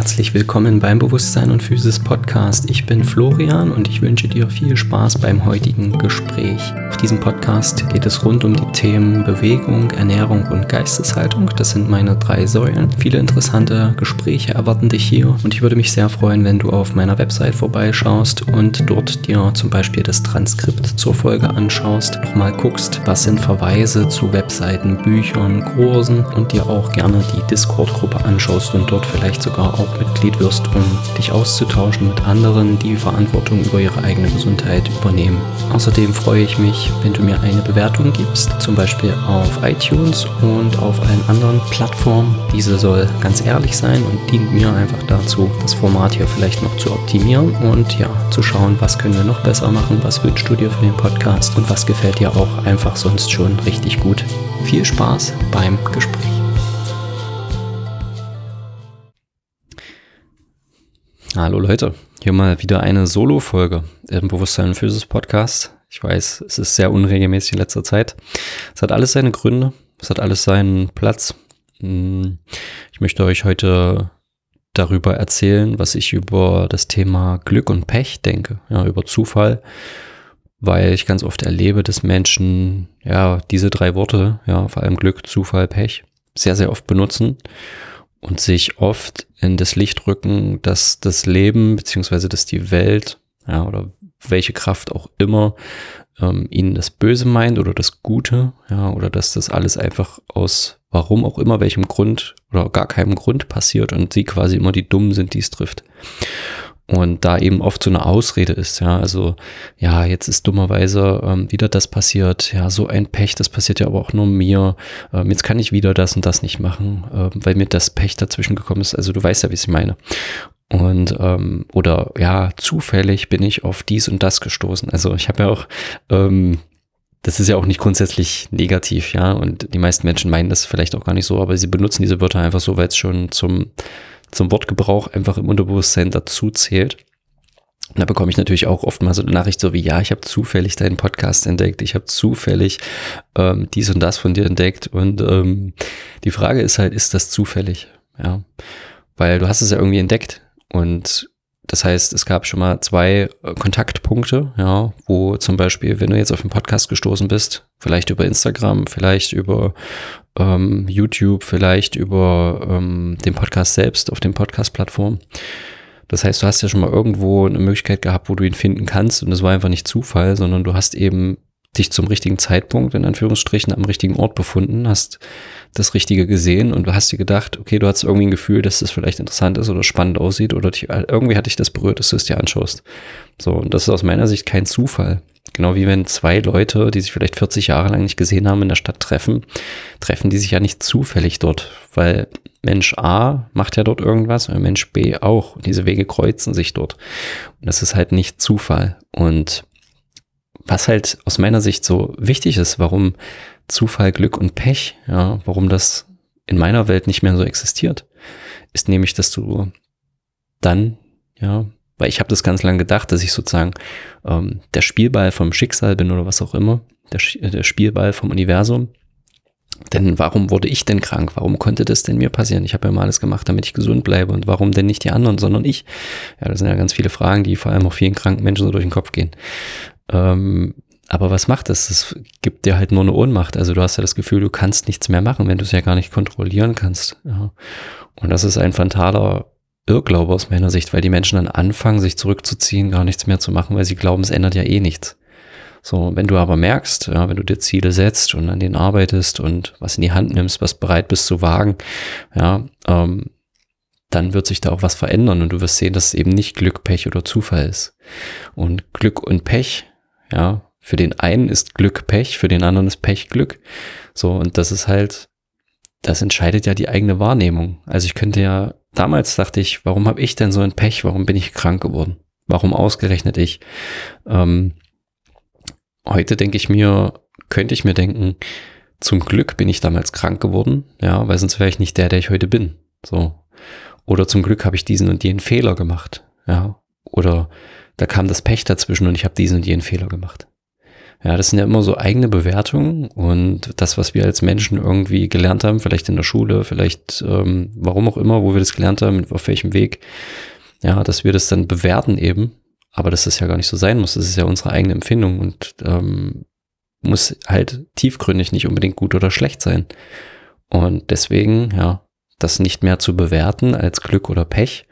Herzlich willkommen beim Bewusstsein und Physis Podcast. Ich bin Florian und ich wünsche dir viel Spaß beim heutigen Gespräch. Auf diesem Podcast geht es rund um die Themen Bewegung, Ernährung und Geisteshaltung. Das sind meine drei Säulen. Viele interessante Gespräche erwarten dich hier und ich würde mich sehr freuen, wenn du auf meiner Website vorbeischaust und dort dir zum Beispiel das Transkript zur Folge anschaust, nochmal guckst, was sind Verweise zu Webseiten, Büchern, Kursen und dir auch gerne die Discord-Gruppe anschaust und dort vielleicht sogar auch Mitglied wirst, um dich auszutauschen mit anderen, die Verantwortung über ihre eigene Gesundheit übernehmen. Außerdem freue ich mich, wenn du mir eine Bewertung gibst, zum Beispiel auf iTunes und auf allen anderen Plattformen. Diese soll ganz ehrlich sein und dient mir einfach dazu, das Format hier vielleicht noch zu optimieren und ja, zu schauen, was können wir noch besser machen, was wünschst du dir für den Podcast und was gefällt dir auch einfach sonst schon richtig gut. Viel Spaß beim Gespräch. Hallo Leute, hier mal wieder eine Solo-Folge im Bewusstsein und Physis Podcast. Ich weiß, es ist sehr unregelmäßig in letzter Zeit. Es hat alles seine Gründe, es hat alles seinen Platz. Hm, ich möchte euch heute darüber erzählen, was ich über das Thema Glück und Pech denke, ja, über Zufall, weil ich ganz oft erlebe, dass Menschen ja diese drei Worte, ja, vor allem Glück, Zufall, Pech, sehr, sehr oft benutzen und sich oft in das Licht rücken, dass das Leben beziehungsweise dass die Welt ja, oder welche Kraft auch immer ähm, ihnen das Böse meint oder das Gute, ja, oder dass das alles einfach aus warum auch immer, welchem Grund oder gar keinem Grund passiert und sie quasi immer die Dummen sind, die es trifft. Und da eben oft so eine Ausrede ist, ja, also ja, jetzt ist dummerweise ähm, wieder das passiert, ja, so ein Pech, das passiert ja aber auch nur mir, ähm, jetzt kann ich wieder das und das nicht machen, ähm, weil mir das Pech dazwischen gekommen ist, also du weißt ja, wie ich meine. Und ähm, oder ja, zufällig bin ich auf dies und das gestoßen. Also ich habe ja auch ähm, das ist ja auch nicht grundsätzlich negativ, ja. Und die meisten Menschen meinen das vielleicht auch gar nicht so, aber sie benutzen diese Wörter einfach so, weil es schon zum zum Wortgebrauch einfach im Unterbewusstsein dazu zählt. Und da bekomme ich natürlich auch oft mal so eine Nachricht so wie, ja, ich habe zufällig deinen Podcast entdeckt, ich habe zufällig ähm, dies und das von dir entdeckt. Und ähm, die Frage ist halt, ist das zufällig? Ja, weil du hast es ja irgendwie entdeckt und das heißt, es gab schon mal zwei äh, Kontaktpunkte, ja, wo zum Beispiel, wenn du jetzt auf den Podcast gestoßen bist, vielleicht über Instagram, vielleicht über ähm, YouTube, vielleicht über ähm, den Podcast selbst auf den Podcast-Plattformen. Das heißt, du hast ja schon mal irgendwo eine Möglichkeit gehabt, wo du ihn finden kannst und das war einfach nicht Zufall, sondern du hast eben dich zum richtigen Zeitpunkt in Anführungsstrichen am richtigen Ort befunden, hast das Richtige gesehen und du hast dir gedacht, okay, du hast irgendwie ein Gefühl, dass das vielleicht interessant ist oder spannend aussieht oder dich, irgendwie hat dich das berührt, dass du es dir anschaust. So, und das ist aus meiner Sicht kein Zufall. Genau wie wenn zwei Leute, die sich vielleicht 40 Jahre lang nicht gesehen haben, in der Stadt treffen, treffen die sich ja nicht zufällig dort, weil Mensch A macht ja dort irgendwas und Mensch B auch. Und diese Wege kreuzen sich dort. Und das ist halt nicht Zufall. Und was halt aus meiner Sicht so wichtig ist, warum Zufall, Glück und Pech, ja, warum das in meiner Welt nicht mehr so existiert, ist nämlich, dass du dann, ja, weil ich habe das ganz lange gedacht, dass ich sozusagen ähm, der Spielball vom Schicksal bin oder was auch immer, der, der Spielball vom Universum. Denn warum wurde ich denn krank? Warum konnte das denn mir passieren? Ich habe ja mal alles gemacht, damit ich gesund bleibe. Und warum denn nicht die anderen, sondern ich? Ja, das sind ja ganz viele Fragen, die vor allem auch vielen kranken Menschen so durch den Kopf gehen. Ähm, aber was macht das? Es gibt dir halt nur eine Ohnmacht. Also du hast ja das Gefühl, du kannst nichts mehr machen, wenn du es ja gar nicht kontrollieren kannst. Ja. Und das ist ein fataler Irrglaube aus meiner Sicht, weil die Menschen dann anfangen, sich zurückzuziehen, gar nichts mehr zu machen, weil sie glauben, es ändert ja eh nichts. So, wenn du aber merkst, ja, wenn du dir Ziele setzt und an denen arbeitest und was in die Hand nimmst, was bereit bist zu wagen, ja, ähm, dann wird sich da auch was verändern und du wirst sehen, dass es eben nicht Glück, Pech oder Zufall ist. Und Glück und Pech ja, für den einen ist Glück Pech, für den anderen ist Pech Glück. So, und das ist halt, das entscheidet ja die eigene Wahrnehmung. Also ich könnte ja, damals dachte ich, warum habe ich denn so ein Pech? Warum bin ich krank geworden? Warum ausgerechnet ich? Ähm, heute denke ich mir, könnte ich mir denken, zum Glück bin ich damals krank geworden, ja, weil sonst wäre ich nicht der, der ich heute bin. So. Oder zum Glück habe ich diesen und jenen Fehler gemacht, ja. Oder da kam das Pech dazwischen und ich habe diesen und jenen Fehler gemacht. Ja, das sind ja immer so eigene Bewertungen und das, was wir als Menschen irgendwie gelernt haben, vielleicht in der Schule, vielleicht ähm, warum auch immer, wo wir das gelernt haben, auf welchem Weg, ja, dass wir das dann bewerten eben, aber dass das ja gar nicht so sein muss, das ist ja unsere eigene Empfindung und ähm, muss halt tiefgründig nicht unbedingt gut oder schlecht sein. Und deswegen, ja, das nicht mehr zu bewerten als Glück oder Pech,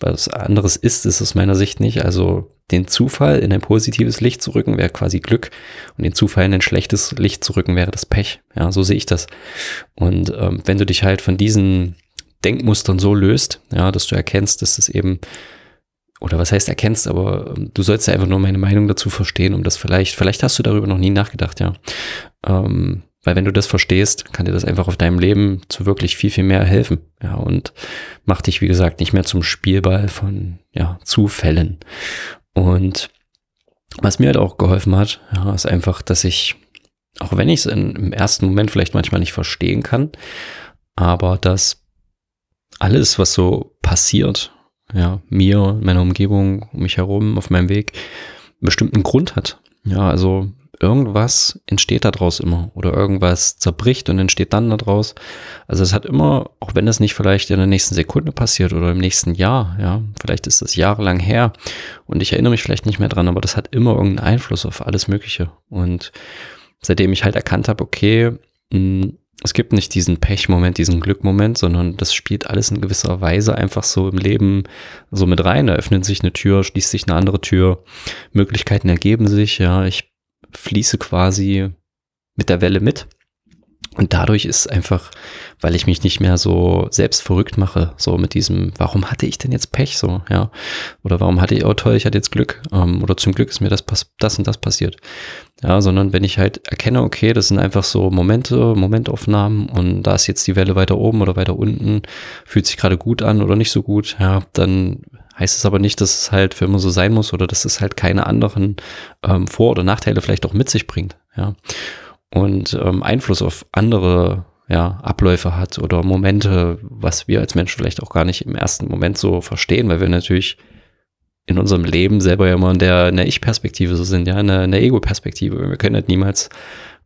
was anderes ist es aus meiner Sicht nicht. Also den Zufall in ein positives Licht zu rücken wäre quasi Glück und den Zufall in ein schlechtes Licht zu rücken wäre das Pech. Ja, so sehe ich das. Und ähm, wenn du dich halt von diesen Denkmustern so löst, ja, dass du erkennst, dass es eben oder was heißt erkennst, aber ähm, du sollst ja einfach nur meine Meinung dazu verstehen, um das vielleicht, vielleicht hast du darüber noch nie nachgedacht, ja. Ähm, weil wenn du das verstehst, kann dir das einfach auf deinem Leben zu wirklich viel, viel mehr helfen. Ja, und macht dich, wie gesagt, nicht mehr zum Spielball von ja, Zufällen. Und was mir halt auch geholfen hat, ja, ist einfach, dass ich, auch wenn ich es im ersten Moment vielleicht manchmal nicht verstehen kann, aber dass alles, was so passiert, ja, mir, meiner Umgebung, um mich herum, auf meinem Weg, einen bestimmten Grund hat. Ja, also irgendwas entsteht daraus immer oder irgendwas zerbricht und entsteht dann daraus. Also es hat immer, auch wenn das nicht vielleicht in der nächsten Sekunde passiert oder im nächsten Jahr, ja, vielleicht ist das jahrelang her und ich erinnere mich vielleicht nicht mehr dran, aber das hat immer irgendeinen Einfluss auf alles Mögliche. Und seitdem ich halt erkannt habe, okay, mh, es gibt nicht diesen Pechmoment, diesen Glückmoment, sondern das spielt alles in gewisser Weise einfach so im Leben so mit rein. Da öffnet sich eine Tür, schließt sich eine andere Tür, Möglichkeiten ergeben sich, ja. Ich fließe quasi mit der Welle mit. Und dadurch ist einfach, weil ich mich nicht mehr so selbst verrückt mache, so mit diesem, warum hatte ich denn jetzt Pech so, ja? Oder warum hatte ich, oh toll, ich hatte jetzt Glück, ähm, oder zum Glück ist mir das, das und das passiert. Ja, sondern wenn ich halt erkenne, okay, das sind einfach so Momente, Momentaufnahmen und da ist jetzt die Welle weiter oben oder weiter unten, fühlt sich gerade gut an oder nicht so gut, ja, dann heißt es aber nicht, dass es halt für immer so sein muss oder dass es halt keine anderen ähm, Vor- oder Nachteile vielleicht auch mit sich bringt, ja. Und ähm, Einfluss auf andere ja, Abläufe hat oder Momente, was wir als Menschen vielleicht auch gar nicht im ersten Moment so verstehen, weil wir natürlich in unserem Leben selber ja immer in der, der Ich-Perspektive so sind, ja, in der, der Ego-Perspektive. Wir können halt niemals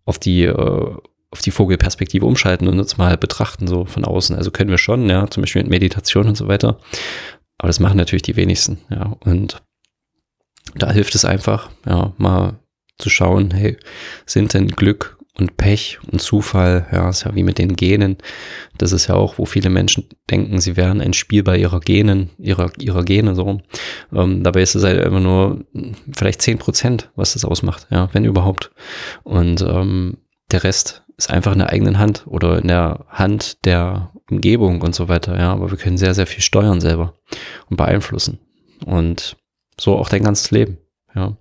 auf die, äh, auf die Vogelperspektive umschalten und uns mal betrachten, so von außen. Also können wir schon, ja, zum Beispiel mit Meditation und so weiter. Aber das machen natürlich die wenigsten, ja. Und da hilft es einfach, ja, mal zu schauen, hey, sind denn Glück und Pech und Zufall, ja, ist ja wie mit den Genen. Das ist ja auch, wo viele Menschen denken, sie wären ein Spiel bei ihrer Genen, ihrer, ihrer Gene, so. Ähm, dabei ist es halt einfach nur vielleicht zehn Prozent, was das ausmacht, ja, wenn überhaupt. Und ähm, der Rest ist einfach in der eigenen Hand oder in der Hand der Umgebung und so weiter, ja. Aber wir können sehr, sehr viel steuern selber und beeinflussen. Und so auch dein ganzes Leben, ja.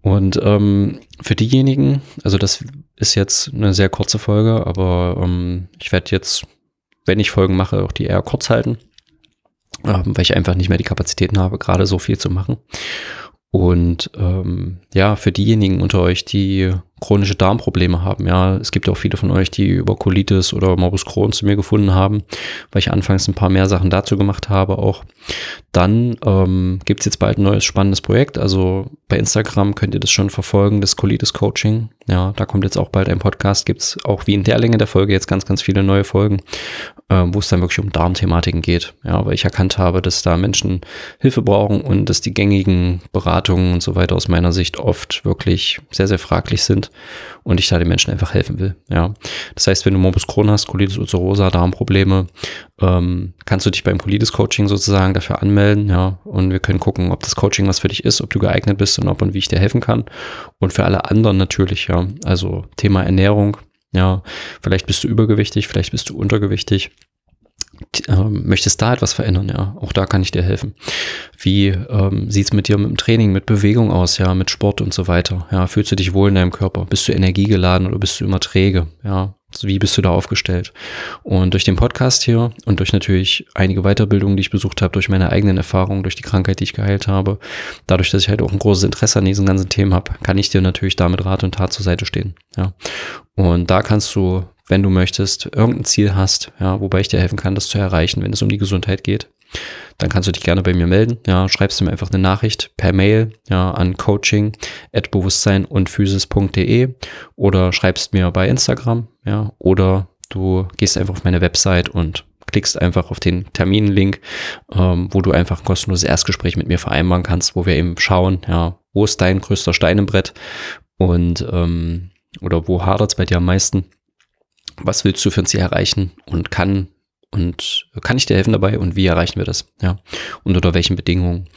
Und ähm, für diejenigen, also das ist jetzt eine sehr kurze Folge, aber ähm, ich werde jetzt, wenn ich Folgen mache, auch die eher kurz halten, ähm, weil ich einfach nicht mehr die Kapazitäten habe, gerade so viel zu machen. Und ähm, ja, für diejenigen unter euch, die chronische Darmprobleme haben. Ja, es gibt auch viele von euch, die über Colitis oder Morbus Crohn zu mir gefunden haben, weil ich anfangs ein paar mehr Sachen dazu gemacht habe auch. Dann ähm, gibt es jetzt bald ein neues spannendes Projekt. Also bei Instagram könnt ihr das schon verfolgen, das Colitis Coaching. Ja, da kommt jetzt auch bald ein Podcast. Gibt es auch wie in der Länge der Folge jetzt ganz, ganz viele neue Folgen, äh, wo es dann wirklich um Darmthematiken geht. Ja, weil ich erkannt habe, dass da Menschen Hilfe brauchen und dass die gängigen Beratungen und so weiter aus meiner Sicht oft wirklich sehr, sehr fraglich sind und ich da den Menschen einfach helfen will. Ja, das heißt, wenn du Morbus Crohn hast, Colitis ulcerosa, Darmprobleme, ähm, kannst du dich beim Colitis Coaching sozusagen dafür anmelden. Ja, und wir können gucken, ob das Coaching was für dich ist, ob du geeignet bist und ob und wie ich dir helfen kann. Und für alle anderen natürlich, ja, also Thema Ernährung. Ja, vielleicht bist du übergewichtig, vielleicht bist du untergewichtig ähm, möchtest da etwas verändern, ja, auch da kann ich dir helfen. Wie ähm, sieht es mit dir mit dem Training, mit Bewegung aus, ja, mit Sport und so weiter? Ja, fühlst du dich wohl in deinem Körper? Bist du energiegeladen oder bist du immer träge? Ja, wie bist du da aufgestellt? Und durch den Podcast hier und durch natürlich einige Weiterbildungen, die ich besucht habe, durch meine eigenen Erfahrungen, durch die Krankheit, die ich geheilt habe, dadurch, dass ich halt auch ein großes Interesse an diesen ganzen Themen habe, kann ich dir natürlich damit Rat und Tat zur Seite stehen. Ja. Und da kannst du wenn du möchtest, irgendein Ziel hast, ja, wobei ich dir helfen kann, das zu erreichen, wenn es um die Gesundheit geht, dann kannst du dich gerne bei mir melden. Ja, schreibst du mir einfach eine Nachricht per Mail ja, an coaching at bewusstsein und physis.de oder schreibst mir bei Instagram, ja, oder du gehst einfach auf meine Website und klickst einfach auf den Terminlink, ähm, wo du einfach ein kostenloses Erstgespräch mit mir vereinbaren kannst, wo wir eben schauen, ja, wo ist dein größter Stein im Brett und ähm, oder wo hadert es bei dir am meisten? Was willst du für ein Ziel erreichen und kann und kann ich dir helfen dabei und wie erreichen wir das? Ja, und unter welchen Bedingungen?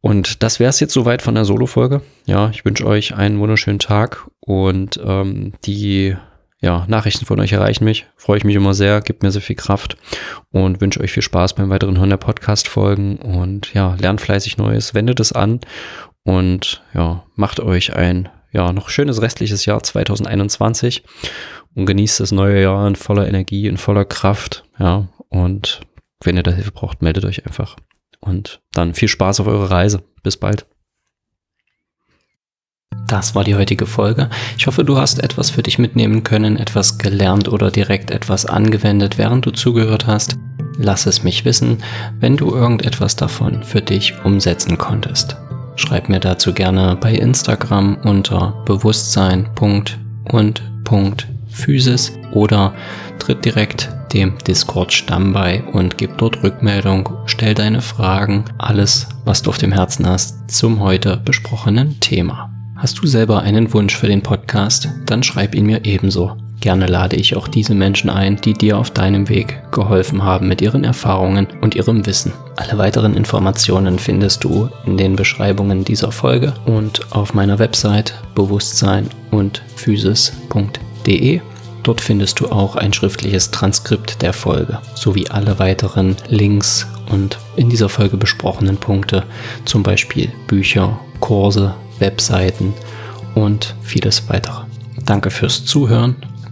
Und das wäre es jetzt soweit von der Solo-Folge. Ja, ich wünsche euch einen wunderschönen Tag und ähm, die ja, Nachrichten von euch erreichen mich. Freue ich mich immer sehr, gibt mir sehr viel Kraft und wünsche euch viel Spaß beim weiteren Hören der Podcast-Folgen und ja, lernt fleißig Neues, wendet es an und ja, macht euch ein ja, noch schönes restliches Jahr 2021 und genießt das neue Jahr in voller Energie, in voller Kraft. Ja, und wenn ihr da Hilfe braucht, meldet euch einfach. Und dann viel Spaß auf eurer Reise. Bis bald. Das war die heutige Folge. Ich hoffe, du hast etwas für dich mitnehmen können, etwas gelernt oder direkt etwas angewendet, während du zugehört hast. Lass es mich wissen, wenn du irgendetwas davon für dich umsetzen konntest. Schreib mir dazu gerne bei Instagram unter bewusstsein.und.physis oder tritt direkt dem Discord-Stamm bei und gib dort Rückmeldung, stell deine Fragen, alles, was du auf dem Herzen hast, zum heute besprochenen Thema. Hast du selber einen Wunsch für den Podcast? Dann schreib ihn mir ebenso. Gerne lade ich auch diese Menschen ein, die dir auf deinem Weg geholfen haben mit ihren Erfahrungen und ihrem Wissen. Alle weiteren Informationen findest du in den Beschreibungen dieser Folge und auf meiner Website bewusstsein und physis.de. Dort findest du auch ein schriftliches Transkript der Folge sowie alle weiteren Links und in dieser Folge besprochenen Punkte, zum Beispiel Bücher, Kurse, Webseiten und vieles weitere. Danke fürs Zuhören